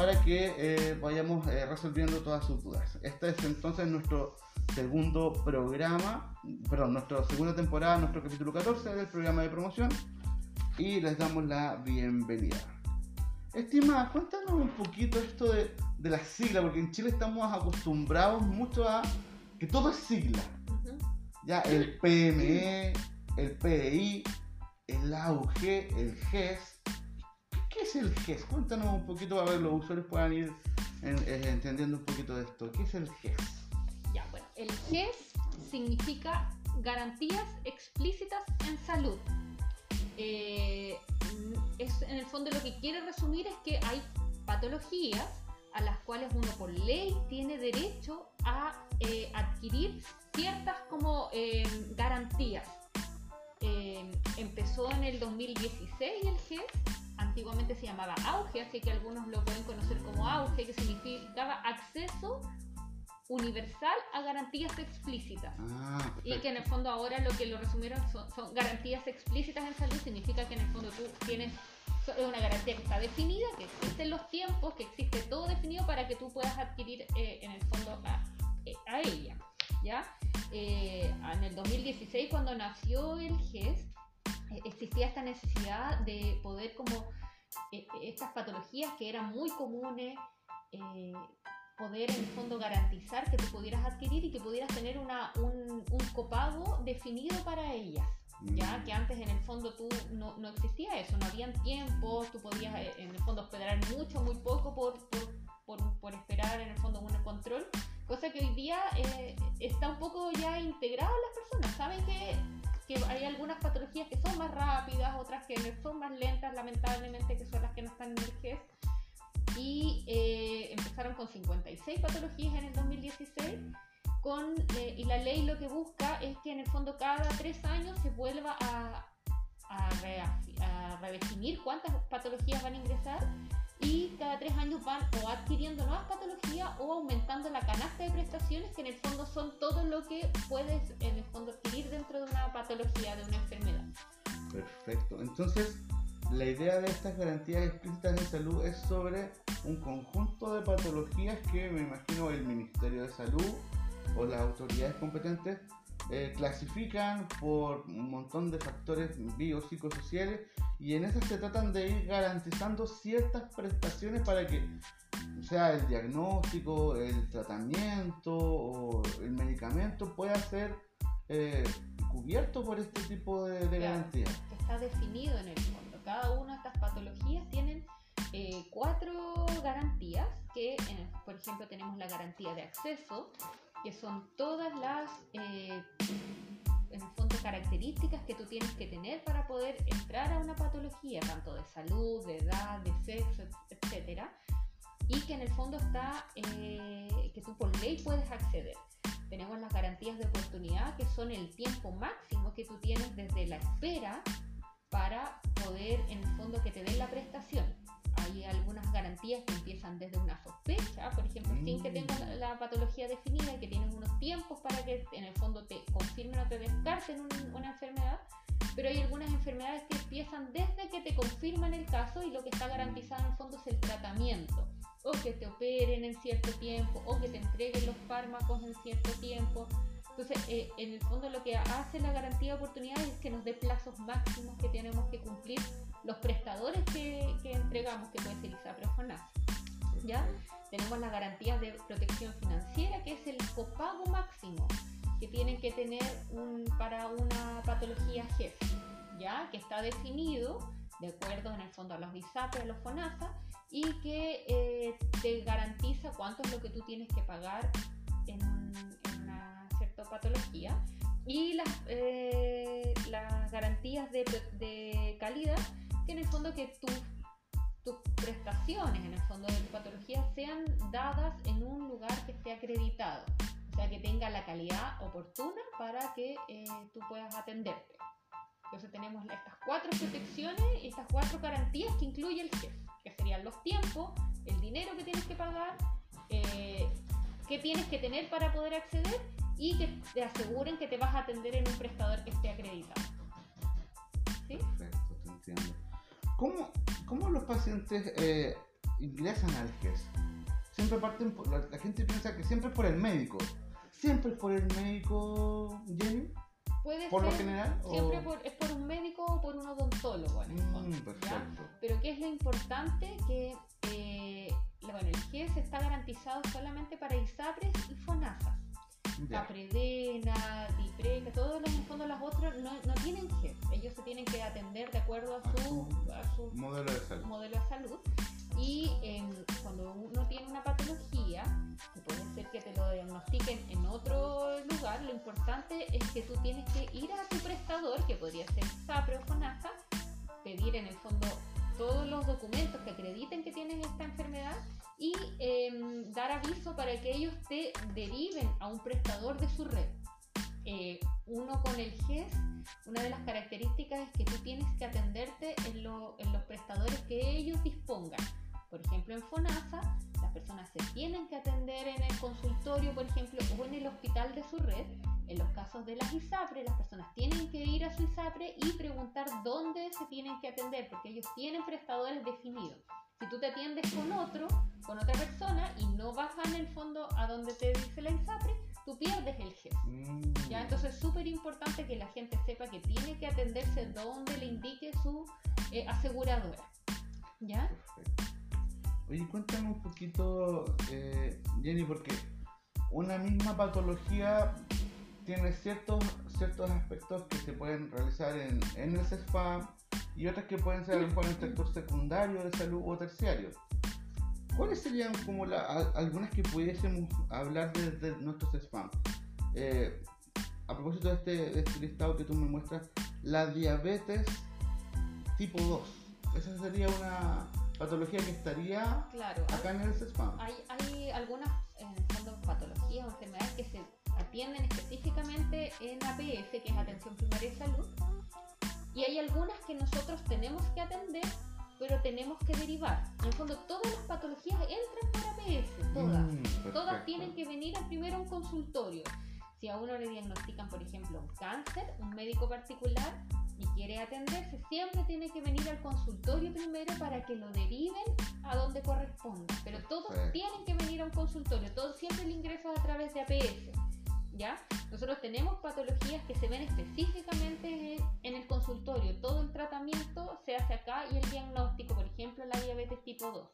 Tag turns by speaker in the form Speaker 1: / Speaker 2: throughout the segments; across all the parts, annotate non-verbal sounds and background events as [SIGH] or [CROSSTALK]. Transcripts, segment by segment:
Speaker 1: para que eh, vayamos eh, resolviendo todas sus dudas. Este es entonces nuestro segundo programa, perdón, nuestra segunda temporada, nuestro capítulo 14 del programa de promoción y les damos la bienvenida. Estimada, cuéntanos un poquito esto de, de la sigla, porque en Chile estamos acostumbrados mucho a que todo es sigla. Ya, el PME, el PDI, el AUG, el GES. ¿Qué es el GES? Cuéntanos un poquito para ver los usuarios puedan ir eh, entendiendo un poquito de esto. ¿Qué es el GES?
Speaker 2: El GES significa garantías explícitas en salud. Eh, es, en el fondo lo que quiere resumir es que hay patologías a las cuales uno por ley tiene derecho a eh, adquirir ciertas como eh, garantías. Empezó en el 2016 el GES, antiguamente se llamaba AUGE, así que algunos lo pueden conocer como AUGE, que significaba acceso universal a garantías explícitas.
Speaker 1: Ah,
Speaker 2: y que en el fondo ahora lo que lo resumieron son, son garantías explícitas en salud, significa que en el fondo tú tienes es una garantía que está definida, que existen los tiempos, que existe todo definido para que tú puedas adquirir eh, en el fondo a, eh, a ella. ¿ya? Eh, en el 2016 cuando nació el GES existía esta necesidad de poder como estas patologías que eran muy comunes poder en el fondo garantizar que tú pudieras adquirir y que pudieras tener una, un, un copago definido para ellas ya mm. que antes en el fondo tú no, no existía eso, no habían tiempos, tú podías eh, en el fondo esperar mucho, muy poco por, por, por, esperar en el fondo un control, cosa que hoy día eh, está un poco ya integrado en las personas, saben que, que, hay algunas patologías que son más rápidas, otras que son más lentas, lamentablemente, que son las que no están en el GES. Y eh, empezaron con 56 patologías en el 2016 con, eh, y la ley lo que busca es que en el fondo cada tres años se vuelva a, a, redefinir cuántas patologías van a ingresar y cada tres años van o adquiriendo nuevas patologías o aumentando la canasta de prestaciones que en el fondo son todo lo que puedes en el fondo adquirir dentro de una patología, de una enfermedad.
Speaker 1: Perfecto. Entonces, la idea de estas garantías explícitas de salud es sobre un conjunto de patologías que me imagino el Ministerio de Salud o las autoridades competentes eh, clasifican por un montón de factores biopsicosociales y en esas se tratan de ir garantizando ciertas prestaciones para que sea el diagnóstico, el tratamiento o el medicamento pueda ser eh, cubierto por este tipo de, de garantías.
Speaker 2: Está definido en el fondo. Cada una de estas patologías tienen eh, cuatro garantías que, por ejemplo, tenemos la garantía de acceso, que son todas las, eh, en el fondo, características que tú tienes que tener para poder entrar a una patología, tanto de salud, de edad, de sexo, etc. Y que en el fondo está, eh, que tú por ley puedes acceder. Tenemos las garantías de oportunidad, que son el tiempo máximo que tú tienes desde la espera para poder, en el fondo, que te den la prestación hay algunas garantías que empiezan desde una sospecha, por ejemplo, sin que tengas la, patología definida y que tienes unos tiempos para que en el fondo te confirmen o te descarten una enfermedad, pero hay algunas enfermedades que empiezan desde que te confirman el caso y lo que está garantizado en el fondo es el tratamiento, o que te operen en cierto tiempo, o que te entreguen los fármacos en cierto tiempo. Entonces, eh, en el fondo lo que hace la garantía de oportunidad es que nos dé plazos máximos que tenemos que cumplir los prestadores que, entregamos, que puede ser ISAPRE o ¿ya? Tenemos las garantías de protección financiera, que es el copago máximo que tienen que tener para una patología jefe, ¿ya? Que está definido de acuerdo en el fondo a los ISAPRE, a los FONASA, y que eh, te garantiza cuánto es lo que tú tienes que pagar en, patología. Y las, eh, las garantías de, de calidad en el fondo que tus prestaciones, en el fondo de tu patología, sean dadas en un lugar que esté acreditado, o sea, que tenga la calidad oportuna para que eh, tú puedas atenderte. Entonces tenemos estas cuatro protecciones y estas cuatro garantías que incluye el CEF, que serían los tiempos, el dinero que tienes que pagar, eh, qué tienes que tener para poder acceder y que te aseguren que te vas a atender en un prestador que esté acreditado.
Speaker 1: ¿Sí? Perfecto, te entiendo. ¿Cómo, cómo los pacientes eh, ingresan al GES, siempre parten, por- la, la gente piensa que siempre es por el médico. ¿Siempre es por el médico, Jenny?
Speaker 2: Puede
Speaker 1: ¿Por lo
Speaker 2: ser
Speaker 1: general? o-
Speaker 2: siempre por- es por un médico o por un odontólogo en el fondo,
Speaker 1: Mm, perfecto.
Speaker 2: Pero ¿qué es lo importante? Que eh, bueno, el GES está garantizado solamente para ISAPRES y FONASA.
Speaker 1: Ya.
Speaker 2: Capredena, Dipreca, todos los, en fondo las otras no, no tienen GES. Ellos se tienen que atender de acuerdo a
Speaker 1: A
Speaker 2: su,
Speaker 1: su
Speaker 2: a su
Speaker 1: Modelo de salud.
Speaker 2: modelo de salud. Y em, cuando uno tiene una patología, que puede ser que te lo diagnostiquen en otro lugar, lo importante es que tú tienes que ir a tu prestador, que podría ser SAPRE o FONASA, pedir en el fondo todos los documentos que acrediten que tienes esta enfermedad y em, dar aviso para que ellos te deriven a un prestador de su red. Eh, uno con el GES, una de las características es que tú tienes que atenderte en, lo- en los prestadores que ellos dispongan. Por ejemplo, en FONASA, las personas se tienen que atender en el consultorio, por ejemplo, o en el hospital de su red. En los casos de las ISAPRE, las personas tienen que ir a su ISAPRE y preguntar dónde se tienen que atender, porque ellos tienen prestadores definidos. Si tú te atiendes con otro, con otra persona, y no vas en el fondo a donde te dice la ISAPRE, tú pierdes el GES.
Speaker 1: Mm,
Speaker 2: ¿ya? Entonces es súper importante que la gente sepa que tiene que atenderse donde le indique su eh, aseguradora. ¿Ya?
Speaker 1: Perfecto. Oye, cuéntame un poquito, eh, Jenny, porque una misma patología tiene ciertos, ciertos aspectos que se pueden realizar en, en el CESFAM y otras que pueden ser a lo mejor en el sector secundario de salud o terciario. ¿Cuáles serían como la- a- algunas que pudiésemos hablar desde nuestro CESFAM? Eh, a propósito de este, de este listado que tú me muestras, la diabetes tipo 2. Esa sería una patología que estaría
Speaker 2: Claro.
Speaker 1: acá en el CESFAM.
Speaker 2: Hay, hay algunas en el fondo, patologías o enfermedades que se atienden específicamente en APS, que es Atención Primaria de Salud, y hay algunas que nosotros tenemos que atender, pero tenemos que derivar. En el fondo, todas las patologías entran por APS, todas.
Speaker 1: Mm,
Speaker 2: Todas
Speaker 1: perfecto.
Speaker 2: tienen que venir primero a un consultorio. Si a uno le diagnostican, por ejemplo, un cáncer, un médico particular y quiere atenderse, siempre tiene que venir al consultorio primero para que lo deriven a donde corresponda. Pero todos
Speaker 1: Perfecto.
Speaker 2: tienen que venir a un consultorio, todo siempre el ingreso es a través de APS. ¿Ya? Nosotros tenemos patologías que se ven específicamente en, el consultorio. Todo el tratamiento se hace acá y el diagnóstico, por ejemplo, la diabetes tipo 2.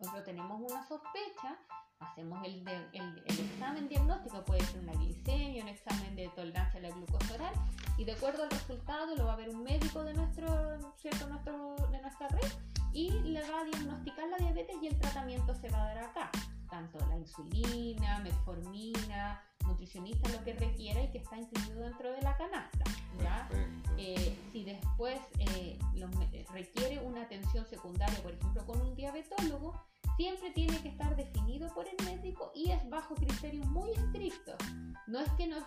Speaker 2: Nosotros tenemos una sospecha, hacemos el, el- el examen diagnóstico, puede ser una glicemia, un examen de tolerancia a la glucosa oral, y de acuerdo al resultado lo va a ver un médico de, nuestro, ¿cierto? Nuestro, de nuestra red y le va a diagnosticar la diabetes y el tratamiento se va a dar acá. Tanto la insulina, metformina, nutricionista, lo que requiera y que está incluido dentro de la canasta. ¿ya? Eh, si después eh, lo me- requiere una atención secundaria, por ejemplo, con un diabetólogo, siempre tiene que estar definido por el médico y es bajo criterios muy estrictos. No es que no,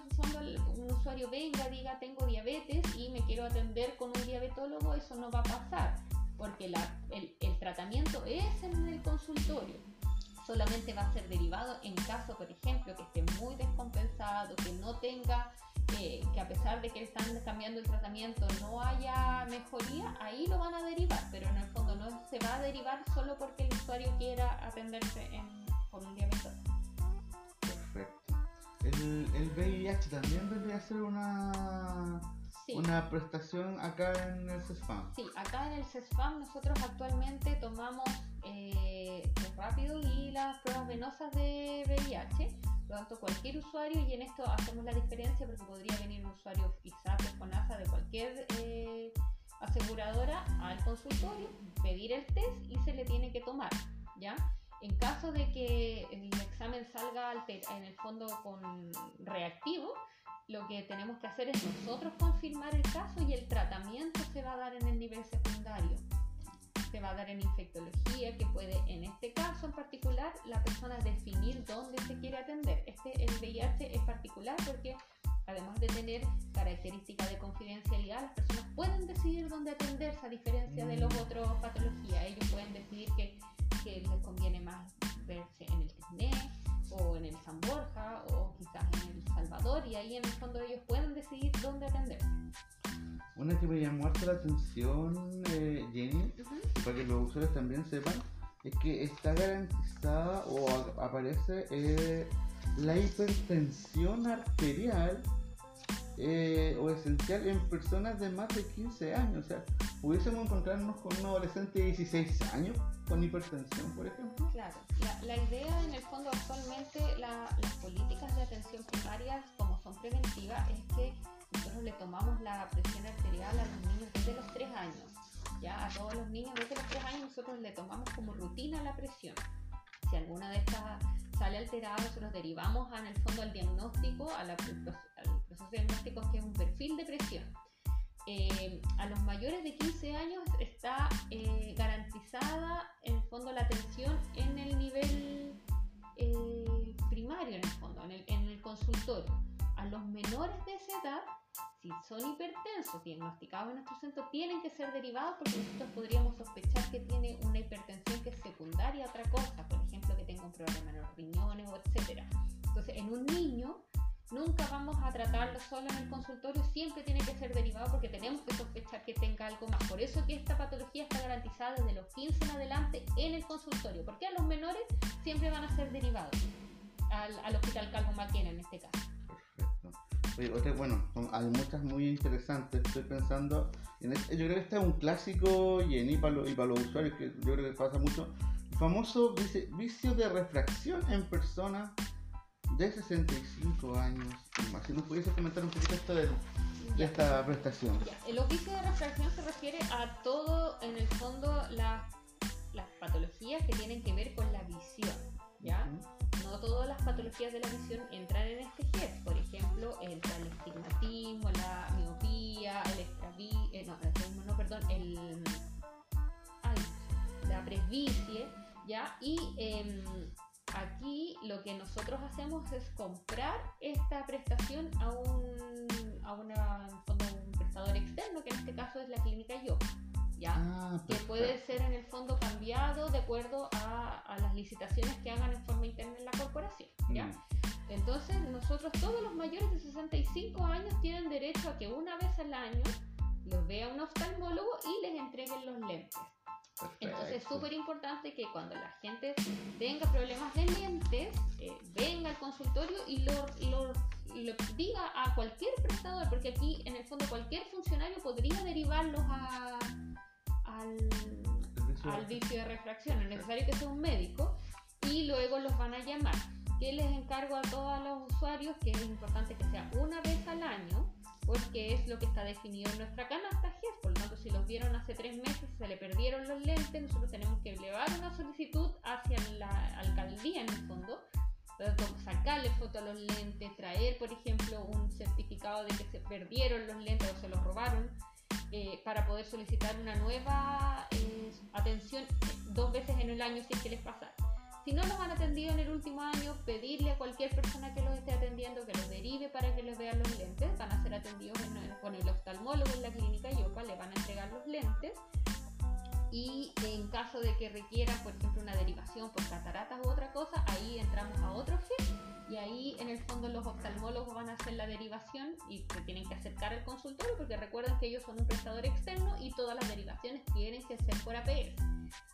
Speaker 2: un usuario venga, diga tengo diabetes y me quiero atender con un diabetólogo, eso no va a pasar, porque la- el, el tratamiento es en el consultorio. Solamente va a ser derivado en caso, por ejemplo, que esté muy descompensado, que no tenga eh, que a pesar de que están cambiando el tratamiento no haya mejoría, ahí lo van a derivar, pero en el fondo no se va a derivar solo porque el usuario quiera atenderse en, con un diabetólogo.
Speaker 1: Perfecto. El, el VIH también debería ser una,
Speaker 2: Sí.
Speaker 1: una prestación acá en el CESFAM.
Speaker 2: Sí, acá en el CESFAM nosotros actualmente tomamos eh, el rápido y las pruebas venosas de VIH. Por lo tanto, cualquier usuario, y en esto hacemos la diferencia porque podría venir un usuario ISAP, CONASA de cualquier eh, aseguradora al consultorio, pedir el test y se le tiene que tomar, ¿ya? En caso de que el examen salga en el fondo con reactivo, lo que tenemos que hacer es nosotros confirmar el caso y el tratamiento se va a dar en el nivel secundario. Se va a dar en infectología, que puede, en este caso en particular, la persona definir dónde se quiere atender. Este, el VIH es particular porque, además de tener características de confidencialidad, las personas pueden decidir dónde atenderse, a diferencia de los otros patologías. Ellos pueden decidir que, que les conviene más verse en el TICNE o en el San Borja o quizás en el Salvador y ahí en el fondo ellos pueden decidir dónde atenderse.
Speaker 1: Una que me llamó harto la atención, eh, Jenny, para que los usuarios también sepan, es que está garantizada o aparece eh, la hipertensión arterial eh, o esencial en personas de más de 15 años. O sea, pudiésemos encontrarnos con un adolescente de 16 años con hipertensión, por ejemplo.
Speaker 2: Claro, la, la idea en el fondo actualmente, la- las políticas de atención primaria, como son preventivas, es que nosotros le tomamos la presión arterial a los niños desde los 3 años. Ya a todos los niños desde los 3 años nosotros le tomamos como rutina la presión. Si alguna de estas sale alterada, nosotros derivamos en el fondo al diagnóstico, a la- al proceso diagnóstico que es un perfil de presión. Eh, a los mayores de 15 años está eh, garantizada en el fondo la atención en el nivel eh, primario, en el fondo, en el, en el consultorio. A los menores de esa edad, si son hipertensos diagnosticados en nuestro centro, tienen que ser derivados porque nosotros podríamos sospechar que tiene una hipertensión que es secundaria a otra cosa, por ejemplo, que tenga un problema en los riñones o etcétera. Entonces, en un niño nunca vamos a tratarlo solo en el consultorio, siempre tiene que ser derivado porque tenemos que sospechar que tenga algo más. Por eso que esta patología está garantizada desde los 15 en adelante en el consultorio, porque a los menores siempre van a ser derivados al, al hospital Calvo Maquena en este caso.
Speaker 1: Perfecto. Oye, otra- bueno, hay muchas muy interesantes. Estoy pensando, en este- yo creo que este es un clásico Jenny para los, y para los usuarios, que yo creo que pasa mucho. El famoso vici- vicio de refracción en personas de 65 años y más. Si nos pudiese comentar un poquito esto de esta prestación.
Speaker 2: Ya, El oficio de refracción se refiere a todo, en el fondo, las, las patologías que tienen que ver con la visión. ¿ya? No todas las patologías de la visión entran en este GES. Por ejemplo, el, el estigmatismo, la miopía, el extraví, eh, no, el no, perdón, el, ay, la presbicie, ¿ya? Y lo que nosotros hacemos es comprar esta prestación a un, a una, fondo, un prestador externo, que en este caso es la clínica Yo, ¿ya?
Speaker 1: Ah,
Speaker 2: que puede ser en el fondo cambiado de acuerdo a, a las licitaciones que hagan en forma interna en la corporación. ¿ya?
Speaker 1: Mm.
Speaker 2: Entonces, nosotros, todos los mayores de 65 años, tienen derecho a que una vez al año los vea un oftalmólogo y les entreguen los lentes. Entonces, es súper importante que cuando la gente tenga problemas de lentes, eh, venga al consultorio y lo, lo- lo diga a cualquier prestador, porque aquí, en el fondo, cualquier funcionario podría derivarlos a, al,
Speaker 1: Servicio
Speaker 2: al vicio de refracción. Es necesario que sea un médico y luego los van a llamar. ¿Qué les encargo a todos los usuarios? Que es importante que sea una vez al año, porque es lo que está definido en nuestra canasta. Por lo tanto, si los vieron hace tres meses se le perdieron los lentes, nosotros tenemos que elevar una solicitud hacia la alcaldía en el fondo. Sacarle foto a los lentes, traer, por ejemplo, un certificado de que se perdieron los lentes o se los robaron, eh, para poder solicitar una nueva eh, atención dos veces en el año si es que les pasa. Si no los han atendido en el último año, pedirle a cualquier persona que los esté atendiendo que los derive para que les vean los lentes. Van a ser atendidos con el oftalmólogo en la clínica Yopa, le van a entregar los lentes. Y en caso de que requieran, por ejemplo, una derivación por cataratas u otra cosa, ahí entramos a otro GES y ahí en el fondo los oftalmólogos van a hacer la derivación y se tienen que acercar al consultorio porque recuerden que ellos son un prestador externo y todas las derivaciones tienen que ser por APS.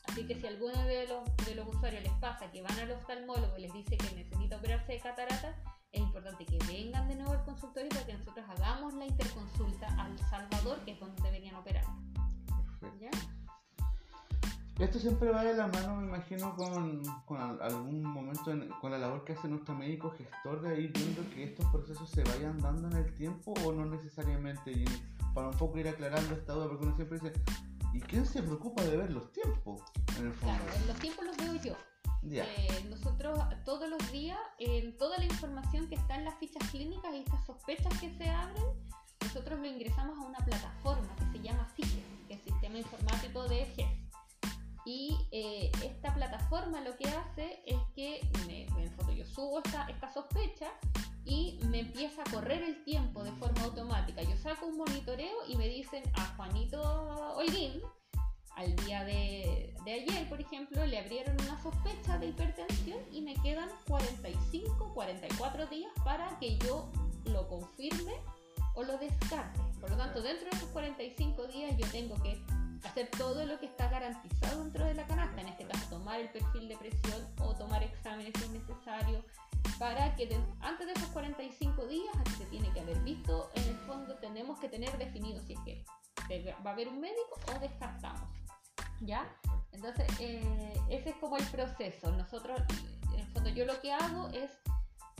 Speaker 2: Así que si alguno de los, de los usuarios les pasa que van al oftalmólogo y les dice que necesita operarse de cataratas, es importante que vengan de nuevo al consultorio para que nosotros hagamos la interconsulta al Salvador, que es donde deberían operar. ¿ya?
Speaker 1: Esto siempre va de la mano, me imagino, con, con al- algún momento, en- con la labor que hace nuestro médico gestor de ir viendo que estos procesos se vayan dando en el tiempo o no necesariamente, y para un poco ir aclarando esta duda, porque uno siempre dice, ¿y quién se preocupa de ver los tiempos? En el fondo.
Speaker 2: Claro, los tiempos los veo yo. Eh, nosotros todos los días, en toda la información que está en las fichas clínicas y estas sospechas que se abren, nosotros lo ingresamos a una plataforma que se llama CIGES, que es Sistema Informático de GES. Y eh, esta plataforma lo que hace es que me, en el fondo yo subo esta, esta sospecha y me empieza a correr el tiempo de forma automática. Yo saco un monitoreo y me dicen a Juanito Holguín, al día de, de ayer, por ejemplo, le abrieron una sospecha de hipertensión y me quedan 45, 44 días para que yo lo confirme o lo descarte. Por lo tanto, dentro de esos 45 días yo tengo que hacer todo lo que está garantizado dentro de la canasta, en este caso tomar el perfil de presión o tomar exámenes si es necesario, para que antes de esos 45 días, se tiene que haber visto, en el fondo tenemos que tener definido si es que va a haber un médico o descartamos. ¿Ya? Entonces, eh, ese es como el proceso. Nosotros, en el fondo, yo lo que hago es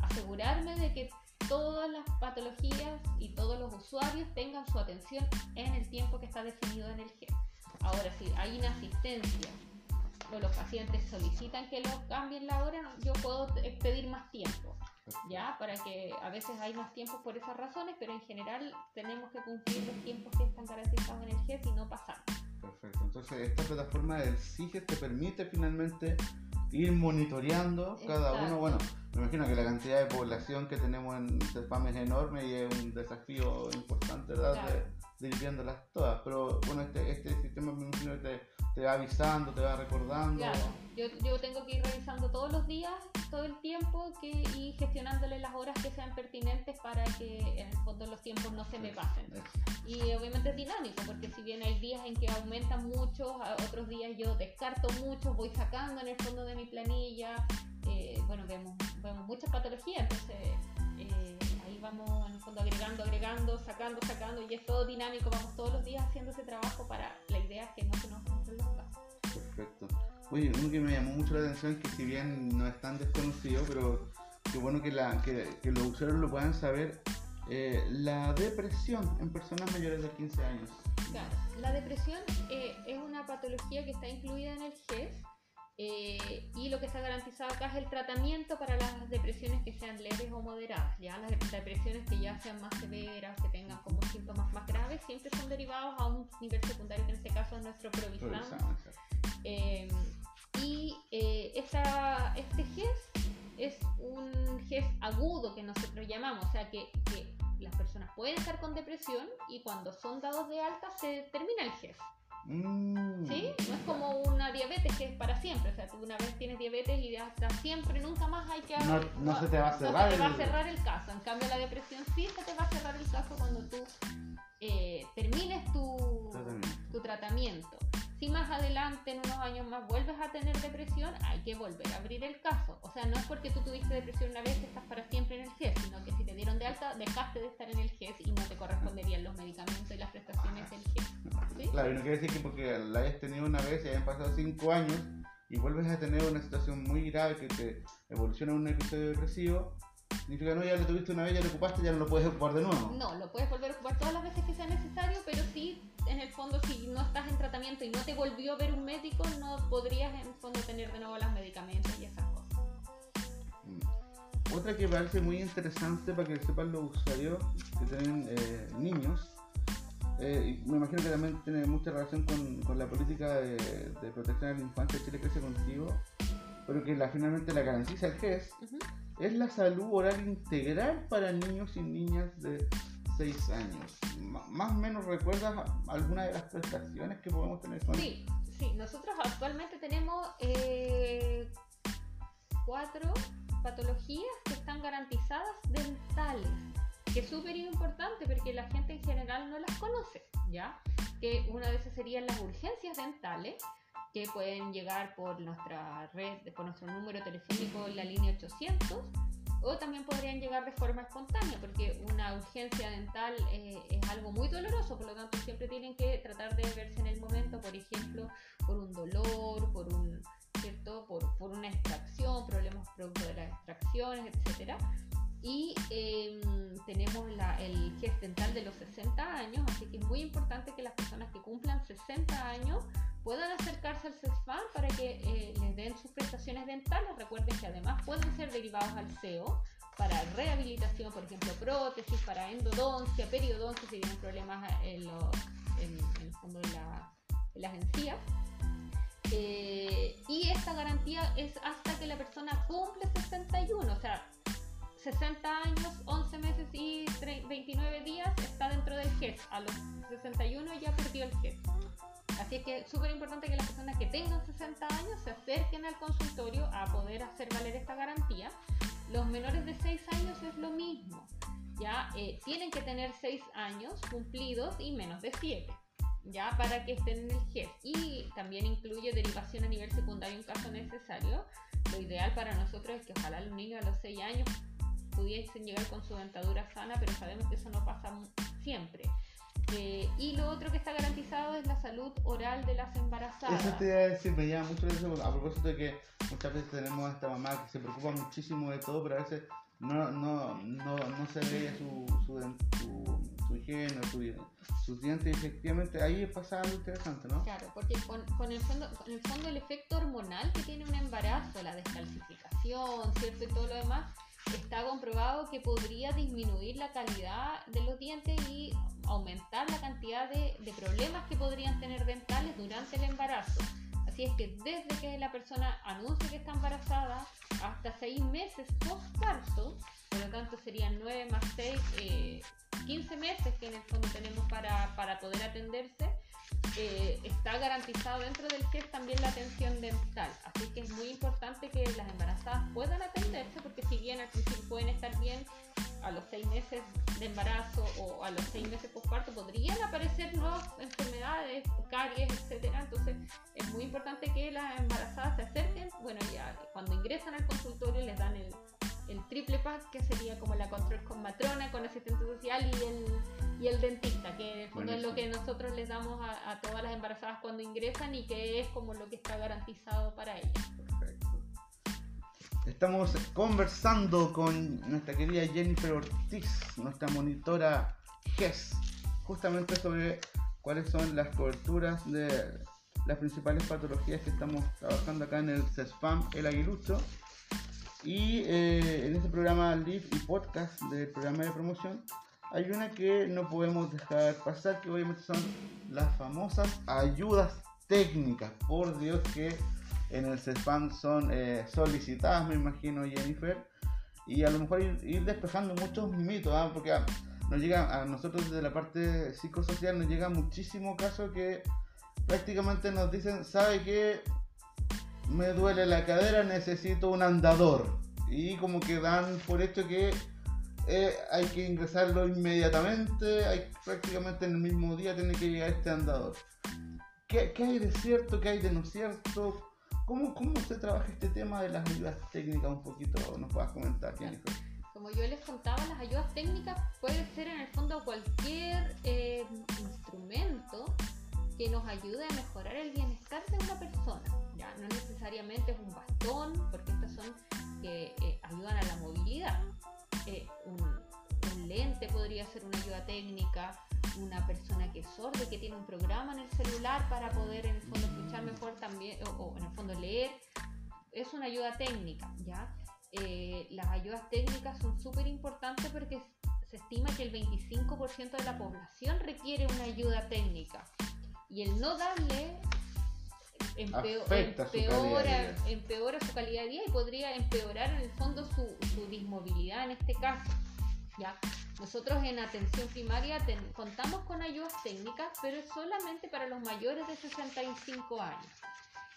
Speaker 2: asegurarme de que todas las patologías y todos los usuarios tengan su atención en el tiempo que está definido en el GES. Ahora, si hay una asistencia o los pacientes solicitan que lo cambien la hora, yo puedo pedir más tiempo, ¿ya? Para que a veces hay más tiempo por esas razones, pero en general tenemos que cumplir los tiempos que están garantizados en el GES y no pasar.
Speaker 1: Perfecto, entonces esta plataforma del CIGES te permite finalmente ir monitoreando cada uno, bueno, me imagino que la cantidad de población que tenemos en CEPAM es enorme y es un desafío importante, ¿verdad? De, ir viéndolas todas. Pero bueno, este, este sistema me imagino que te, va avisando, te va recordando.
Speaker 2: Claro, yo, yo, tengo que ir revisando todos los días, todo el tiempo que, y gestionándole las horas que sean pertinentes para que en el fondo los tiempos no se me pasen. Y obviamente es dinámico, porque si bien hay días en que aumentan muchos, otros días yo descarto muchos, voy sacando en el fondo de mi planilla. Bueno, vemos vemos muchas patologías, entonces eh, ahí vamos en el fondo agregando, agregando, sacando, sacando y es todo dinámico, vamos todos los días haciendo ese trabajo para la idea es que no se nos cumplen los casos.
Speaker 1: Perfecto. Oye, uno que me llamó mucho la atención es que si bien no es tan desconocido, pero qué bueno que, la, que, los usuarios lo puedan saber, eh, la depresión en personas mayores de 15 años.
Speaker 2: Claro, la depresión eh, es una patología que está incluida en el GES eh, y lo que está garantizado acá es el tratamiento para las depresiones que sean leves o moderadas. Ya las depresiones que ya sean más severas, que tengan como síntomas más graves, siempre son derivados a un nivel secundario, que en este caso es nuestro provisam. Eh, y eh, esta, este GES es un GES agudo que nosotros llamamos, o sea que, que las personas pueden estar con depresión y cuando son dados de alta se termina el GES. Mm. ¿Sí? No es como una diabetes que es para siempre. O sea, tú una vez tienes diabetes y hasta siempre, nunca más hay que...
Speaker 1: No, no, se te va a cerrar,
Speaker 2: se te va a cerrar el caso. En cambio, la depresión sí se te va a cerrar el caso cuando tú eh, termines tu tu tratamiento. Si más adelante, en unos años más, vuelves a tener depresión, hay que volver a abrir el caso. O sea, no es porque tú tuviste depresión una vez que estás para siempre en el GES, sino que si te dieron de alta, dejaste de estar en el GES y no te corresponderían los medicamentos y las prestaciones del GES.
Speaker 1: Claro, y no quiere decir que porque la hayas tenido una vez y hayan pasado cinco años y vuelves a tener una situación muy grave que te evoluciona a un episodio depresivo, Significa, no, ya lo tuviste una vez, ya lo ocupaste, ya no lo puedes ocupar de nuevo.
Speaker 2: No, lo puedes volver a ocupar todas las veces que sea necesario, pero sí, en el fondo, si no estás en tratamiento y no te volvió a ver un médico, no podrías en el fondo tener de nuevo los medicamentos y esas cosas.
Speaker 1: Mm. Otra que parece muy interesante para que sepan los usuarios que tienen eh, niños, eh, me imagino que también tiene mucha relación con, con la política de, de, protección de la infancia Chile Crece Contigo, pero que la, finalmente la garantiza el GES es la salud oral integral para niños y niñas de 6 años. más o menos recuerdas alguna de las prestaciones que podemos tener
Speaker 2: con Sí, sí, nosotros actualmente tenemos eh, cuatro patologías que están garantizadas dentales, que es súper importante porque la gente en general no las conoce, ¿ya? Que una de esas serían las urgencias dentales, que pueden llegar por nuestra red, por nuestro número telefónico en la línea 800 o también podrían llegar de forma espontánea porque una urgencia dental eh, es algo muy doloroso, por lo tanto siempre tienen que tratar de verse en el momento, por ejemplo, por un dolor, por un ¿cierto? Por, por una extracción, problemas producto de las extracciones, etcétera. Y em, tenemos la, el gest dental de los 60 años, así que es muy importante que las personas que cumplan 60 años puedan acercarse al CESFAM para que eh, les den sus prestaciones dentales. Recuerden que además pueden ser derivados al CEO para rehabilitación, por ejemplo, prótesis, para endodoncia, periodoncia, si tienen problemas en, el fondo de, las encías. Eh, y esta garantía es hasta que la persona cumple 61, o sea, 60 años, 11 meses y 29 días está dentro del GES. A los 61 ya perdió el GES. Así que es súper importante que las personas que tengan 60 años se acerquen al consultorio a poder hacer valer esta garantía. Los menores de 6 años es lo mismo. Ya eh, tienen que tener 6 años cumplidos y menos de 7. ya para que estén en el GES. Y también incluye derivación a nivel secundario en caso necesario. Lo ideal para nosotros es que ojalá los niños a los 6 años pudiesen llegar con su dentadura sana, pero sabemos que eso no pasa siempre. Eh, y lo otro que está garantizado es la salud oral de las embarazadas.
Speaker 1: Eso te iba a decir, me llama mucho la atención a propósito de que muchas veces tenemos a esta mamá que se preocupa muchísimo de todo, pero a veces no, no, no, no se ve su, su, su, su higiene, su, sus dientes, efectivamente ahí pasa algo interesante, ¿no?
Speaker 2: Claro, porque con, con, el fondo, con el fondo el efecto hormonal que tiene un embarazo, la descalcificación, ¿cierto? Y todo lo demás, está comprobado que podría disminuir la calidad de los dientes y aumentar la cantidad de, problemas que podrían tener dentales durante el embarazo. Así es que desde que la persona anuncia que está embarazada hasta seis meses postparto, por lo tanto serían 9 más 6, eh, 15 meses que en el fondo tenemos para, para poder atenderse, eh, está garantizado dentro del CES también la atención dental. Así que es muy importante que las embarazadas puedan atenderse porque si bien al principio pueden estar bien, a los seis meses de embarazo o a los seis meses postparto podrían aparecer nuevas enfermedades, caries, etcétera. Entonces es muy importante que las embarazadas se acerquen. Bueno, ya cuando ingresan al consultorio les dan el, el triple pack, que sería como la control con matrona, con asistente social y el, y el dentista, que en el fondo es lo que nosotros les damos a, a todas las embarazadas cuando ingresan y que es como lo que está garantizado para ellas.
Speaker 1: Estamos conversando con nuestra querida Jennifer Ortiz, nuestra monitora GES, justamente sobre cuáles son las coberturas de las principales patologías que estamos trabajando acá en el CESPAM El Aguilucho. Y eh, en este programa Live y Podcast del programa de promoción hay una que no podemos dejar pasar, que obviamente son las famosas ayudas técnicas. Por Dios que en el CESPAM son eh, solicitadas, me imagino, Jennifer. Y a lo mejor ir, ir despejando muchos mitos, ¿ah? porque a, nos llega, a nosotros desde la parte psicosocial nos llega muchísimo caso que prácticamente nos dicen, ¿sabe qué? Me duele la cadera, necesito un andador. Y como que dan por hecho que eh, hay que ingresarlo inmediatamente, hay prácticamente en el mismo día tiene que llegar este andador. ¿Qué, qué hay de cierto? ¿Qué hay de no cierto? ¿Cómo, ¿Cómo se trabaja este tema de las ayudas técnicas? Un poquito nos puedas comentar, Jennifer.
Speaker 2: Como yo les contaba, las ayudas técnicas puede ser en el fondo cualquier eh, instrumento que nos ayude a mejorar el bienestar de una persona. Ya no necesariamente es un bastón, porque estas son que eh, ayudan a la movilidad. Eh, un, un lente podría ser una ayuda técnica, una persona que es sorda, que tiene un programa en el celular para poder en el fondo escuchar mejor también, o, o en el fondo leer, es una ayuda técnica, ¿ya? Eh, las ayudas técnicas son súper importantes porque se estima que el 25% de la población requiere una ayuda técnica y el no darle empeo-
Speaker 1: Afecta su calidad de
Speaker 2: empeora, empeora su calidad de vida y podría empeorar en el fondo su, su dismovilidad en este caso. ¿Ya? Nosotros en atención primaria ten- contamos con ayudas técnicas, pero solamente para los mayores de 65 años.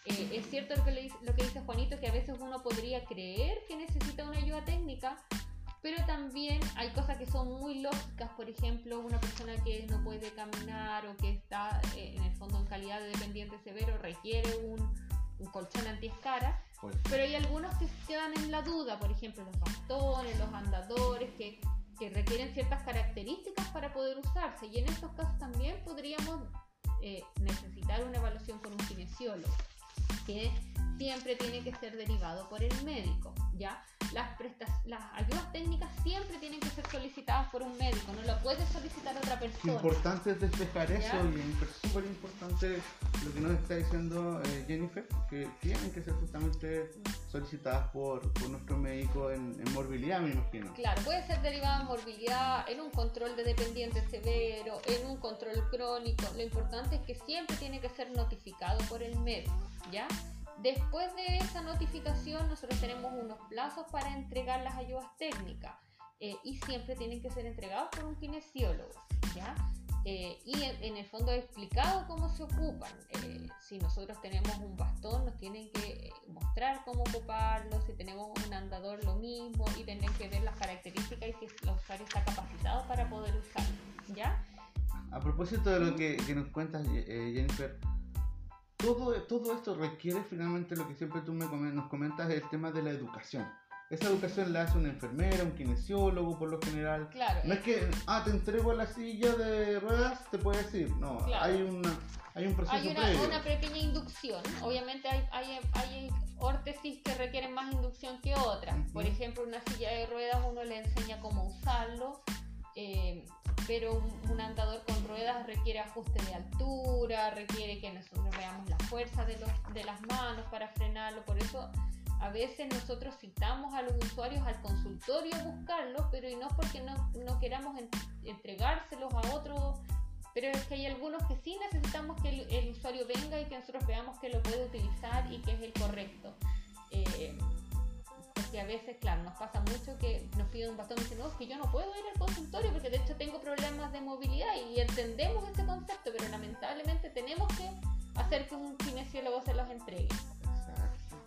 Speaker 2: Eh, es cierto lo que, le dice- lo que dice Juanito, que a veces uno podría creer que necesita una ayuda técnica, pero también hay cosas que son muy lógicas, por ejemplo, una persona que no puede caminar o que está eh, en el fondo en calidad de dependiente severo requiere un, un colchón antiescara,
Speaker 1: Pues,
Speaker 2: pero hay algunos que quedan en la duda, por ejemplo, los bastones, los andadores, que, que requieren ciertas características para poder usarse. Y en estos casos también podríamos eh, necesitar una evaluación con un kinesiólogo, que siempre tiene que ser derivado por el médico. ¿Ya? Las, las ayudas técnicas siempre tienen que ser solicitadas por un médico, no lo puede solicitar otra persona.
Speaker 1: importante es despejar eso,
Speaker 2: ¿Ya?
Speaker 1: Jennifer. Súper importante lo que nos está diciendo eh, Jennifer, que tienen que ser justamente solicitadas por, por nuestro médico en, en morbilidad, me imagino.
Speaker 2: Claro, puede ser derivada en morbilidad, en un control de dependiente severo, en un control crónico. Lo importante es que siempre tiene que ser notificado por el médico, ¿ya? Después de esa notificación, nosotros tenemos unos plazos para entregar las ayudas técnicas eh, y siempre tienen que ser entregados por un kinesiólogo, ¿ya? Eh, y en, en el fondo he explicado cómo se ocupan. Eh, si nosotros tenemos un bastón, nos tienen que eh, mostrar cómo ocuparlo. Si tenemos un andador, lo mismo. Y tienen que ver las características y si el usuario está capacitado para poder usarlo. ¿Ya?
Speaker 1: a propósito de lo que, que nos cuentas, eh, Jennifer, todo, todo esto requiere finalmente lo que siempre tú me nos comentas, el tema de la educación. Esa educación la hace una enfermera, un kinesiólogo por lo general.
Speaker 2: Claro,
Speaker 1: No es que, ah, te entrego la silla de ruedas, te puedes ir. No,
Speaker 2: Claro.
Speaker 1: hay, una, hay un proceso
Speaker 2: hay una,
Speaker 1: previo.
Speaker 2: una pequeña inducción. Obviamente hay, hay, hay órtesis que requieren más inducción que otras. Por ejemplo, una silla de ruedas uno le enseña cómo usarlo, eh, pero un, andador con ruedas requiere ajuste de altura, requiere que nosotros veamos la fuerza de, los, de las manos para frenarlo. Por eso a veces nosotros citamos a los usuarios al consultorio a buscarlo, pero y no porque no, queramos en- entregárselos a otro pero es que hay algunos que sí necesitamos que el, el usuario venga y que nosotros veamos que lo puede utilizar y que es el correcto. Eh, porque a veces, claro, nos pasa mucho que nos piden un bastón y dicen, no, es que yo no puedo ir al consultorio porque de hecho tengo problemas de movilidad y entendemos ese concepto, pero lamentablemente tenemos que hacer que un kinesiólogo se los entregue.
Speaker 1: Exacto.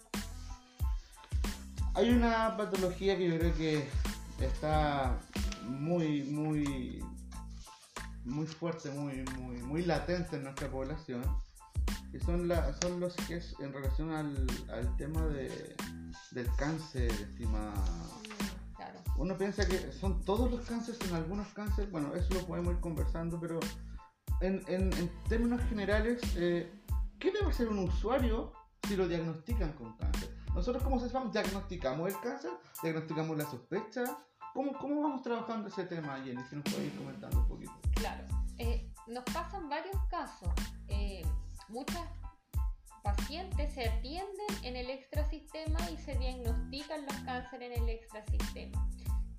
Speaker 1: Hay una patología que yo creo que está muy, muy, muy fuerte, muy, muy, muy latente en nuestra población, que son, la, son los que es en relación al, al tema de, del cáncer, estimada.
Speaker 2: Claro.
Speaker 1: Uno piensa que son todos los cánceres, en algunos cánceres, bueno, eso lo podemos ir conversando, pero en, en- en términos generales, eh, ¿qué debe hacer un usuario si lo diagnostican con cáncer? Nosotros como CESFAM diagnosticamos el cáncer, diagnosticamos la sospecha. ¿Cómo, cómo vamos trabajando ese tema, Jenny? Si nos puedes ir comentando un poquito.
Speaker 2: Claro, eh, nos pasan varios casos. Eh, muchas pacientes se atienden en el extrasistema y se diagnostican los cánceres en el extrasistema.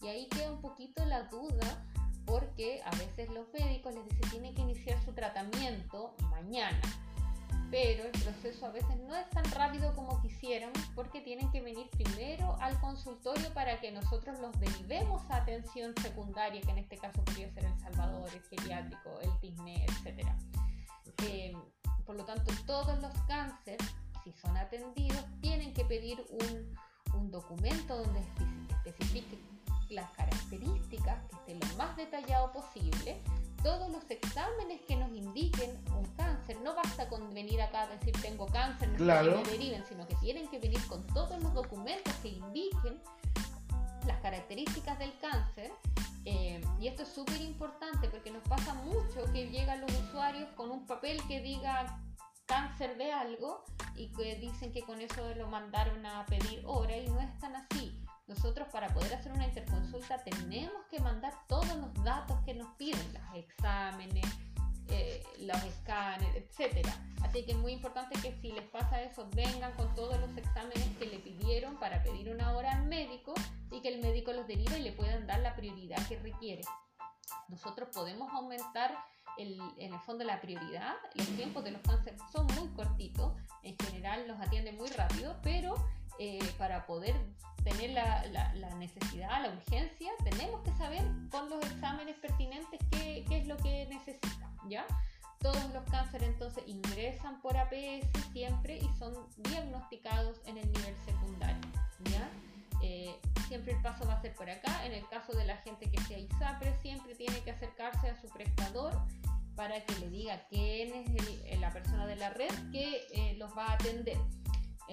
Speaker 2: Y ahí queda un poquito la duda porque a veces los médicos les dicen tiene que iniciar su tratamiento mañana. Pero el proceso a veces no es tan rápido como quisiéramos porque tienen que venir primero al consultorio para que nosotros los derivemos a atención secundaria, que en este caso podría ser el Salvador, el geriátrico, el TISNE, etc. Eh, por lo tanto, todos los cánceres, si son atendidos, tienen que pedir un, un documento donde espe- especifique las características, que esté lo más detallado posible, todos los exámenes que nos indiquen un cáncer. No basta con venir acá a decir tengo cáncer, no
Speaker 1: Claro.
Speaker 2: me deriven, sino que tienen que venir con todos los documentos que indiquen las características del cáncer. Eh, y esto es súper importante porque nos pasa mucho que llegan los usuarios con un papel que diga cáncer de algo y que dicen que con eso lo mandaron a pedir hora y no es tan así. Nosotros para poder hacer una interconsulta tenemos que mandar todos los datos que nos piden, los exámenes, eh, los escáneres, etcétera. Así que es muy importante que si les pasa eso, vengan con todos los exámenes que le pidieron para pedir una hora al médico y que el médico los derive y le puedan dar la prioridad que requiere. Nosotros podemos aumentar el- en el fondo la prioridad. Los tiempos de los cánceres son muy cortitos, en general los atienden muy rápido, pero eh, para poder tener la, la- la necesidad, la urgencia, tenemos que saber con los exámenes pertinentes qué, qué es lo que necesitan, ¿ya? Todos los cánceres entonces ingresan por APS siempre y son diagnosticados en el nivel secundario, ¿ya? Eh, siempre el paso va a ser por acá. En el caso de la gente que sea ISAPRE, siempre tiene que acercarse a su prestador para que le diga quién es el- la persona de la red que eh, los va a atender.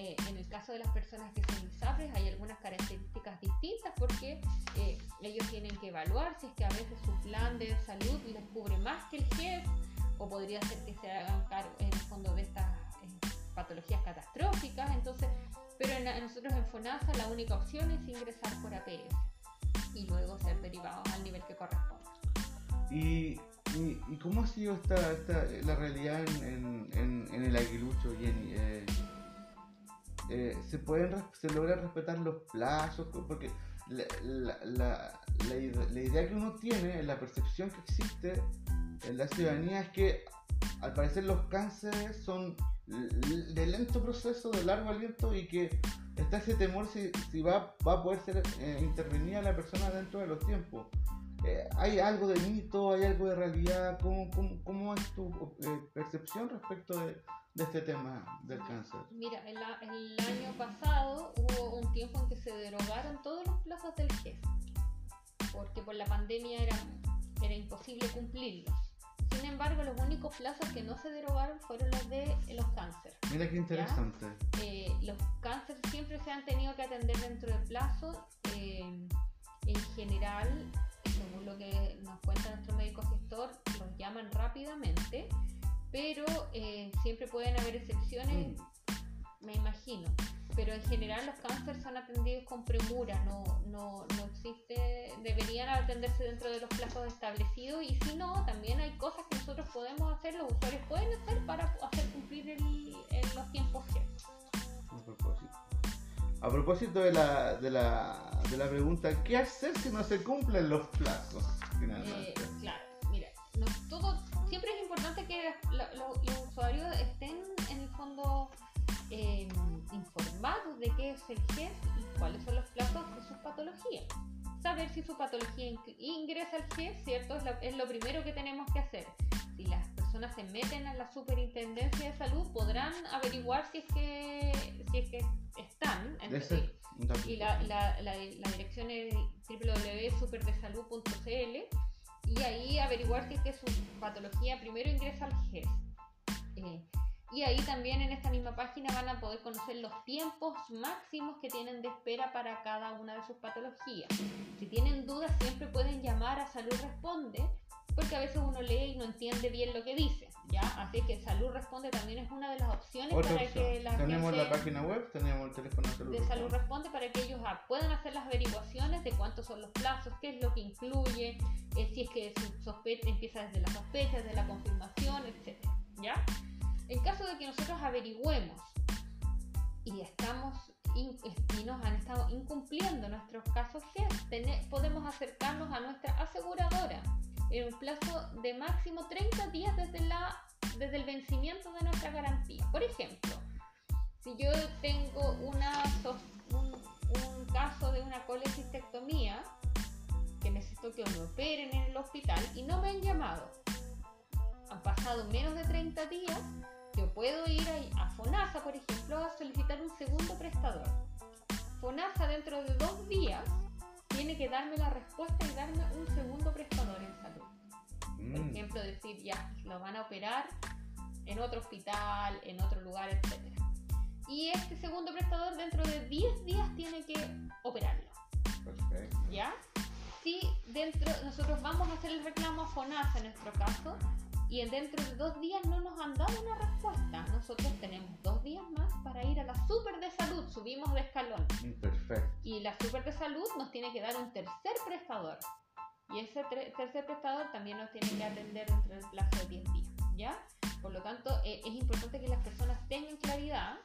Speaker 2: Eh, en el caso de las personas que son ISAPRES hay algunas características distintas porque eh, ellos tienen que evaluar si es que a veces su plan de salud les cubre más que el GES o podría ser que se hagan cargo en el fondo de estas eh, patologías catastróficas. Entonces, pero en la- nosotros en FONASA la única opción es ingresar por APS y luego ser derivados al nivel que corresponde.
Speaker 1: ¿Y, y, y cómo ha sido esta, esta, la realidad en, en, en- en el aguilucho, Jenny? Eh, eh, ¿se, pueden, ¿Se logran respetar los plazos? Porque la, la, la, la ide- la idea que uno tiene, la percepción que existe en la ciudadanía es que al parecer los cánceres son de lento proceso, de largo aliento y que está ese temor si, si va, va a poder ser eh, intervenida la persona dentro de los tiempos. Eh, ¿Hay algo de mito, hay algo de realidad? ¿Cómo, cómo, cómo es tu eh, percepción respecto de, de este tema del cáncer?
Speaker 2: Mira, el, año pasado hubo un tiempo en que se derogaron todos los plazos del GES, porque por la pandemia era, era imposible cumplirlos. Sin embargo, los únicos plazos que no se derogaron fueron los de los cánceres.
Speaker 1: Mira qué interesante.
Speaker 2: Eh, los cánceres siempre se han tenido que atender dentro del plazo. Eh, en general, según lo que nos cuenta nuestro médico gestor, los llaman rápidamente, pero eh, siempre pueden haber excepciones,
Speaker 1: Mm.
Speaker 2: me imagino. Pero en general los cánceres son atendidos con premura, no, no, no existe, deberían atenderse dentro de los plazos establecidos y si no, también hay cosas que nosotros podemos hacer, los usuarios pueden hacer para hacer cumplir el, el- los tiempos.
Speaker 1: A propósito. A propósito de la, de, la, de la pregunta, ¿qué hacer si no se cumplen los plazos?
Speaker 2: De qué es el GES y cuáles son los plazos de sus patologías. Saber si su patología ing- ingresa al GES, ¿cierto? Es, la- es lo primero que tenemos que hacer. Si las personas se meten a la superintendencia de salud, podrán averiguar si es que, si es que están. Entonces, y la, la, la, la dirección es www.superdesalud.cl y ahí averiguar si es que su patología primero ingresa al GES. Eh, y ahí también en esta misma página van a poder conocer los tiempos máximos que tienen de espera para cada una de sus patologías. Si tienen dudas siempre pueden llamar a Salud Responde porque a veces uno lee y no entiende bien lo que dice. ¿ya? Así que Salud Responde también es una de las opciones
Speaker 1: Otra
Speaker 2: para
Speaker 1: opción.
Speaker 2: que la
Speaker 1: Tenemos la página web, tenemos el teléfono de salud.
Speaker 2: de salud responde para que ellos ah, puedan hacer las averiguaciones de cuántos son los plazos, qué es lo que incluye, eh, si es que su sospecha empieza desde la sospecha, desde la confirmación, etc. ¿Ya? En caso de que nosotros averigüemos y estamos y nos han estado incumpliendo nuestros casos tene- podemos acercarnos a nuestra aseguradora en un plazo de máximo 30 días desde, la, desde el vencimiento de nuestra garantía. Por ejemplo, si yo tengo un, un caso de una colecistectomía que necesito que me operen en el hospital y no me han llamado, han pasado menos de 30 días, yo puedo ir a, a FONASA, por ejemplo, a solicitar un segundo prestador. FONASA dentro de dos días tiene que darme la respuesta y darme un segundo prestador en salud. Por
Speaker 1: Mm,
Speaker 2: ejemplo, decir ya, lo van a operar en otro hospital, en otro lugar, etc. Y este segundo prestador dentro de 10 días tiene que operarlo,
Speaker 1: perfecto.
Speaker 2: ¿ya? Si dentro, nosotros vamos a hacer el reclamo a FONASA en nuestro caso, y en dentro de dos días no nos han dado una respuesta, nosotros tenemos dos días más para ir a la super de salud, subimos de escalón.
Speaker 1: Mm, Perfecto.
Speaker 2: Y la super de salud nos tiene que dar un tercer prestador. Y ese tercer prestador también nos tiene que atender dentro del plazo de 10 días. ¿Ya? Por lo tanto, eh, es importante que las personas tengan claridad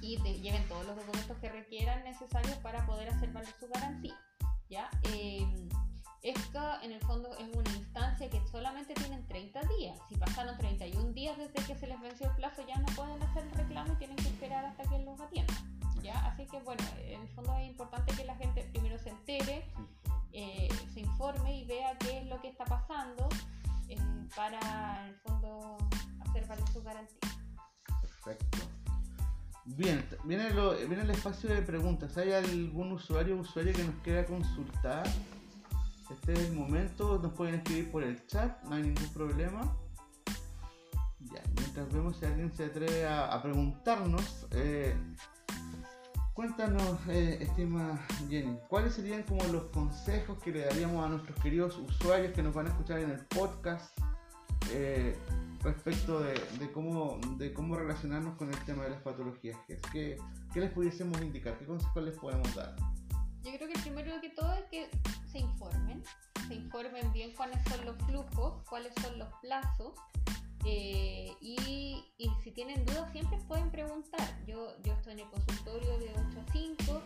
Speaker 2: y de- lleven todos los documentos que requieran necesarios para poder hacer valer su garantía. ¿Ya? Eh, esto en el fondo es una instancia que solamente tienen 30 días. Si pasaron 31 días desde que se les venció el plazo, ya no pueden hacer el reclamo y tienen que esperar hasta que los atiendan. ¿ya? Así que bueno, en el fondo es importante que la gente primero se entere, eh, se informe y vea qué es lo que está pasando eh, para en el fondo hacer valer su garantía.
Speaker 1: Perfecto. Bien, viene, lo- viene el espacio de preguntas. ¿Hay algún usuario o usuaria que nos quiera consultar? Este es el momento, nos pueden escribir por el chat, no hay ningún problema. Ya, mientras vemos si alguien se atreve a, preguntarnos, eh, cuéntanos, eh, estima Jenny, ¿cuáles serían como los consejos que le daríamos a nuestros queridos usuarios que nos van a escuchar en el podcast? eh, respecto de, cómo, relacionarnos con el tema de las patologías. ¿Qué, qué, qué les pudiésemos indicar? ¿Qué consejos les podemos dar?
Speaker 2: Yo creo que primero que todo es que se informen, se informen bien cuáles son los flujos, cuáles son los plazos eh, y, y si tienen dudas siempre pueden preguntar. Yo, yo estoy en el consultorio de 8 a 5,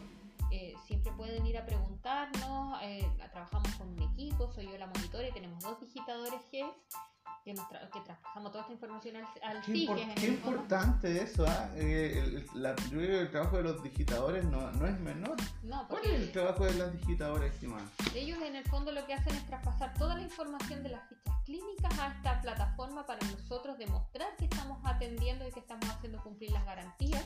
Speaker 2: eh, siempre pueden ir a preguntarnos, eh, trabajamos con un equipo, soy yo la monitora y tenemos dos digitadores GES que, tra- que traspasamos toda esta información al, al
Speaker 1: Qué, qué importante eso, ¿ah? Eh, el- el- la- yo creo que el trabajo de los digitadores no, no es menor.
Speaker 2: No,
Speaker 1: ¿Cuál
Speaker 2: porque
Speaker 1: es el trabajo de las digitadoras, estimada?
Speaker 2: Ellos en el fondo lo que hacen es traspasar toda la información de las fichas clínicas a esta plataforma para nosotros demostrar que estamos atendiendo y que estamos haciendo cumplir las garantías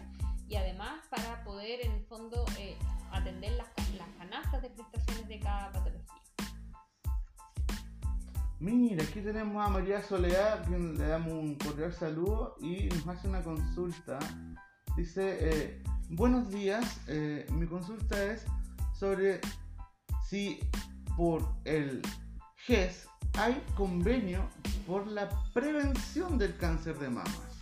Speaker 2: y además para poder en el fondo eh, atender las, las canastas de prestaciones de cada patología.
Speaker 1: Mira, aquí tenemos a María Soledad, quien le damos un cordial saludo y nos hace una consulta. Dice, eh, buenos días, eh, mi consulta es sobre si por el GES hay convenio por la prevención del cáncer de mama.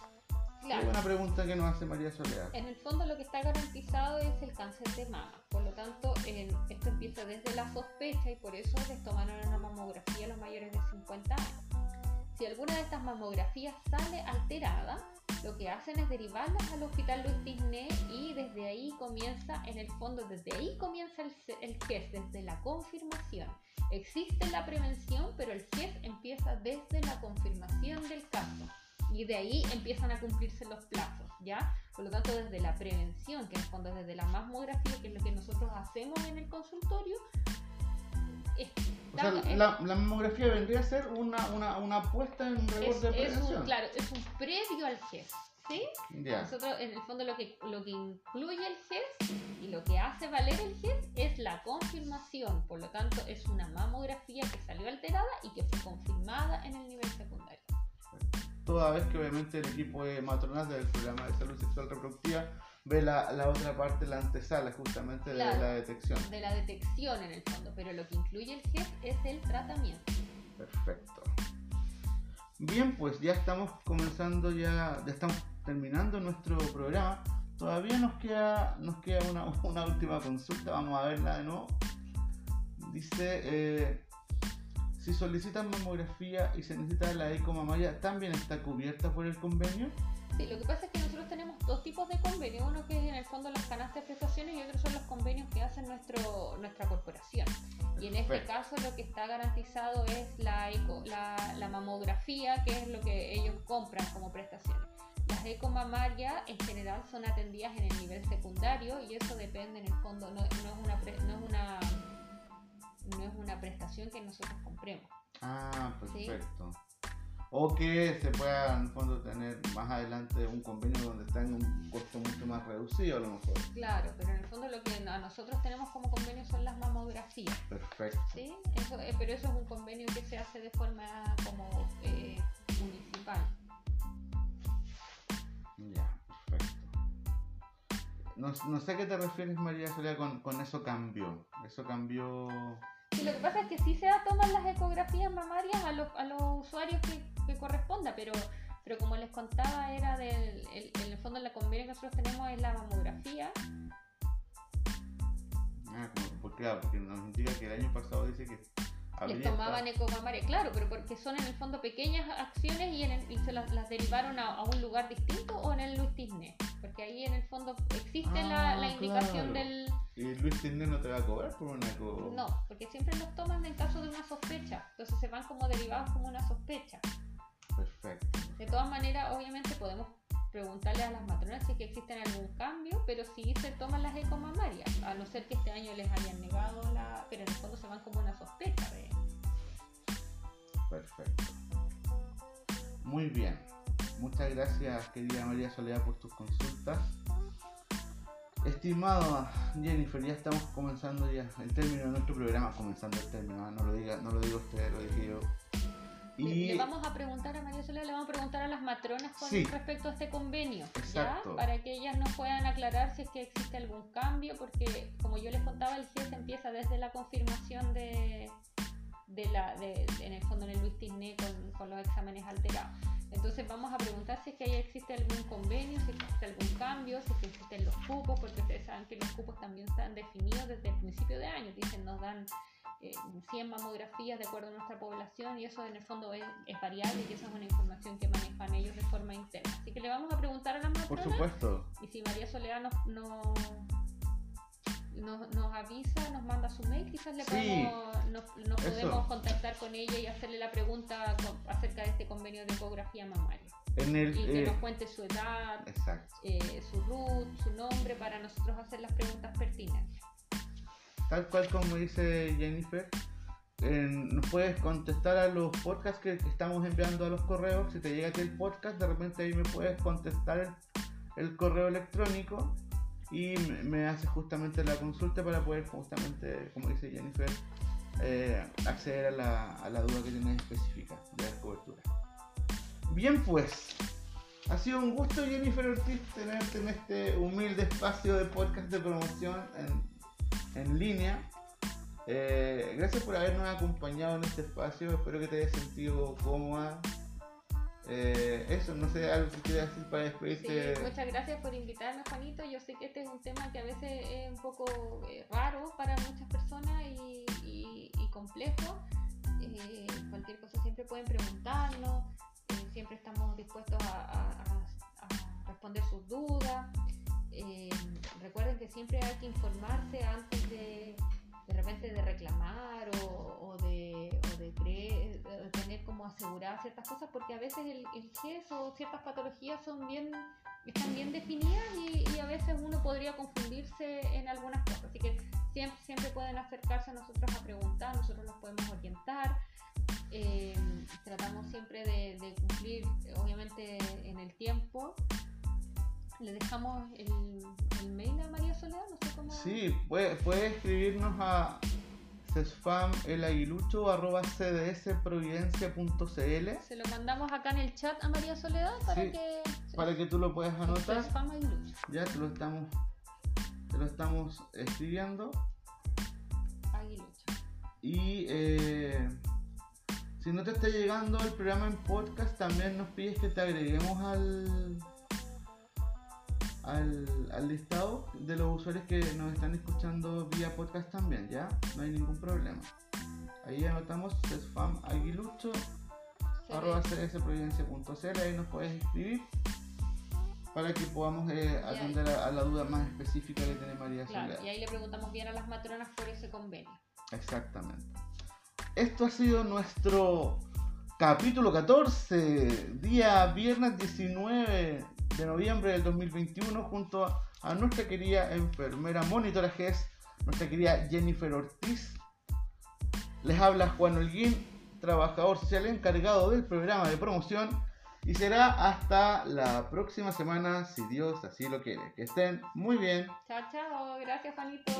Speaker 2: Claro.
Speaker 1: Qué buena pregunta que nos hace María Soledad.
Speaker 2: En el fondo lo que está garantizado es el cáncer de mama. Por lo tanto, esto empieza desde la sospecha y por eso les tomaron una mamografía a los mayores de 50 años. Si alguna de estas mamografías sale alterada, lo que hacen es derivarlas al hospital Luis Disney y desde ahí comienza, en el fondo, desde ahí comienza el, el GES, desde la confirmación. Existe la prevención, pero el GES empieza desde la confirmación del caso y de ahí empiezan a cumplirse los plazos, ¿ya? Por lo tanto, desde la prevención, que en el fondo es desde la mamografía, que es lo que nosotros hacemos en el consultorio, es,
Speaker 1: O sea,
Speaker 2: es-
Speaker 1: la, la mamografía vendría a ser una, una, una apuesta en rigor
Speaker 2: es-
Speaker 1: de
Speaker 2: es
Speaker 1: prevención.
Speaker 2: un, claro, es un previo al GES, ¿sí?
Speaker 1: Ya.
Speaker 2: Nosotros, en el fondo, lo que, lo que incluye el GES y lo que hace valer el GES es la confirmación. Por lo tanto, es una mamografía que salió alterada y que fue confirmada en el nivel secundario.
Speaker 1: Toda vez que obviamente el equipo de matronal del programa de salud sexual reproductiva ve la, la otra parte, la antesala justamente de la detección.
Speaker 2: De la detección, en el fondo. Pero lo que incluye el GES es el tratamiento.
Speaker 1: Perfecto. Bien, pues ya estamos comenzando, ya, ya estamos terminando nuestro programa. Todavía nos queda, nos queda una, [LAUGHS] una última consulta, vamos a verla de nuevo. Dice, eh, si solicitan mamografía y se necesita la eco mamaria, ¿también está cubierta por el convenio?
Speaker 2: Sí, lo que pasa es que nosotros tenemos dos tipos de convenios. Uno que es en el fondo las canastas de prestaciones y otros son los convenios que hace nuestro, nuestra corporación. Y en este caso lo que está garantizado es la, eco, la, la mamografía, que es lo que ellos compran como prestaciones. Las ecomamarias en general son atendidas en el nivel secundario y eso depende en el fondo, no, no es, una pre- no, es, una, que nosotros compremos.
Speaker 1: Ah,
Speaker 2: Sí.
Speaker 1: perfecto. O que se pueda en el fondo tener más adelante un convenio donde tenga un costo mucho más reducido a lo mejor.
Speaker 2: Claro, pero en el fondo lo que a nosotros tenemos como convenio son las mamografías.
Speaker 1: Perfecto.
Speaker 2: ¿sí? Eso, eh, pero eso es un convenio que se hace de forma como eh, municipal.
Speaker 1: Ya, perfecto. No, no sé a qué te refieres, María Soledad, con, con eso cambió. Eso cambió.
Speaker 2: Y lo que pasa es que sí se toman las ecografías mamarias a los, a los usuarios que, que corresponda, pero, pero como les contaba, era del el, en el fondo la convenio que nosotros tenemos es la mamografía.
Speaker 1: Ah, como, porque, claro, porque nos indica que el año pasado dice que.
Speaker 2: Les tomaban ecomamaria, claro, pero porque son en el fondo pequeñas acciones y, en el- y se las, las derivaron a, a un lugar distinto o en el Luis Disney. Porque ahí en el fondo existe la,
Speaker 1: Ah,
Speaker 2: la indicación
Speaker 1: claro.
Speaker 2: del,
Speaker 1: ¿Y Luis Tinder no te va a cobrar por una eco?
Speaker 2: No, porque siempre los toman en caso de una sospecha. Entonces se van como derivados como una sospecha.
Speaker 1: Perfecto.
Speaker 2: De todas maneras, obviamente podemos preguntarle a las matronas si es que existen algún cambio, pero sí se toman las ecomamarias, a no ser que este año les hayan negado la... Pero en el fondo se van como una sospecha de...
Speaker 1: Perfecto. Muy bien. Muchas gracias, querida María Soledad, por tus consultas. Estimado Jennifer, ya estamos comenzando ya el término de nuestro programa, comenzando el término, ¿ah? no lo diga, no lo digo usted, lo dije yo.
Speaker 2: Le-
Speaker 1: Y
Speaker 2: Le vamos a preguntar a María Soledad, le vamos a preguntar a las matronas con
Speaker 1: Sí.
Speaker 2: respecto a este convenio,
Speaker 1: Exacto.
Speaker 2: ¿ya? Para que ellas nos puedan aclarar si es que existe algún cambio, porque como yo les contaba, el GES empieza desde la confirmación de, de la, de, en el fondo en el Luis Tisné con, con los exámenes alterados. Entonces vamos a preguntar si es que ahí existe algún convenio, si existe algún cambio, si es que existen los cupos, porque ustedes saben que los cupos también están definidos desde el principio de año, dicen nos dan eh, 100 mamografías de acuerdo a nuestra población y eso en el fondo es, es variable y esa es una información que manejan ellos de forma interna. Así que le vamos a preguntar a las
Speaker 1: por
Speaker 2: matronas
Speaker 1: supuesto,
Speaker 2: y si María Soledad nos, no- nos, nos avisa, nos manda su mail, quizás le
Speaker 1: Sí,
Speaker 2: podemos, nos, nos podemos contactar con ella y hacerle la pregunta con- acerca de este convenio de ecografía mamaria.
Speaker 1: en el...
Speaker 2: Y que
Speaker 1: eh,
Speaker 2: nos cuente su edad,
Speaker 1: exacto.
Speaker 2: eh, su root, su nombre, para nosotros hacer las preguntas pertinentes.
Speaker 1: Tal cual como dice Jennifer, nos puedes contestar a los podcasts que, estamos enviando a los correos. Si te llega a ti el podcast, de repente ahí me puedes contestar el, correo electrónico y me, me haces justamente la consulta para poder justamente, como dice Jennifer, eh, acceder a la, a la duda que tienes específica de la cobertura. Bien pues, ha sido un gusto Jennifer Ortiz tenerte en este humilde espacio de podcast de promoción en línea. Eh, gracias por habernos acompañado en este espacio, espero que te hayas sentido cómoda. Eh, eso, no sé, algo que quieras decir para despedirte.
Speaker 2: Muchas gracias por invitarme, Juanito. Yo sé que este es un tema que a veces es un poco eh, raro para muchas personas y, complejo. Cualquier cosa siempre pueden preguntarnos. siempre estamos dispuestos a responder sus dudas. Eh, recuerden que siempre hay que informarse antes de de repente de reclamar o, de, de tener como aseguradas ciertas cosas, porque a veces el, el GES o ciertas patologías son bien, están bien definidas y, a veces uno podría confundirse en algunas cosas. Así que siempre, siempre pueden acercarse a nosotros a preguntar, nosotros los podemos orientar. Eh, tratamos siempre de cumplir, obviamente, en el tiempo. Le dejamos el, el mail a María Soledad, no sé cómo.
Speaker 1: Sí, puedes puede escribirnos a cesfam.elaguilucho.cdsprovidencia.cl
Speaker 2: Se lo mandamos acá en el chat a María Soledad para
Speaker 1: Sí,
Speaker 2: que.
Speaker 1: para que tú lo puedas anotar. Ya te lo estamos, te lo estamos escribiendo.
Speaker 2: Aguilucho.
Speaker 1: Y eh, si no te está llegando el programa en podcast, también nos pides que te agreguemos al, al, al listado de los usuarios que nos están escuchando vía podcast también, ¿ya? No hay ningún problema. Ahí anotamos sesfamaguilucho arroba csprovidencia.cl, ahí nos puedes escribir para que podamos eh, atender a, a la duda más específica que tiene María
Speaker 2: Claro,
Speaker 1: Soledad.
Speaker 2: y ahí le preguntamos bien a las matronas por ese convenio.
Speaker 1: Exactamente. Esto ha sido nuestro capítulo 14, día viernes 19 de noviembre del 2021, junto a, nuestra querida enfermera monitora GES, nuestra querida Jennifer Ortiz. Les habla Juan Holguín, trabajador social encargado del programa de promoción. Y será hasta la próxima semana, si Dios así lo quiere. Que estén muy bien.
Speaker 2: Chao, chao. Gracias, Juanito.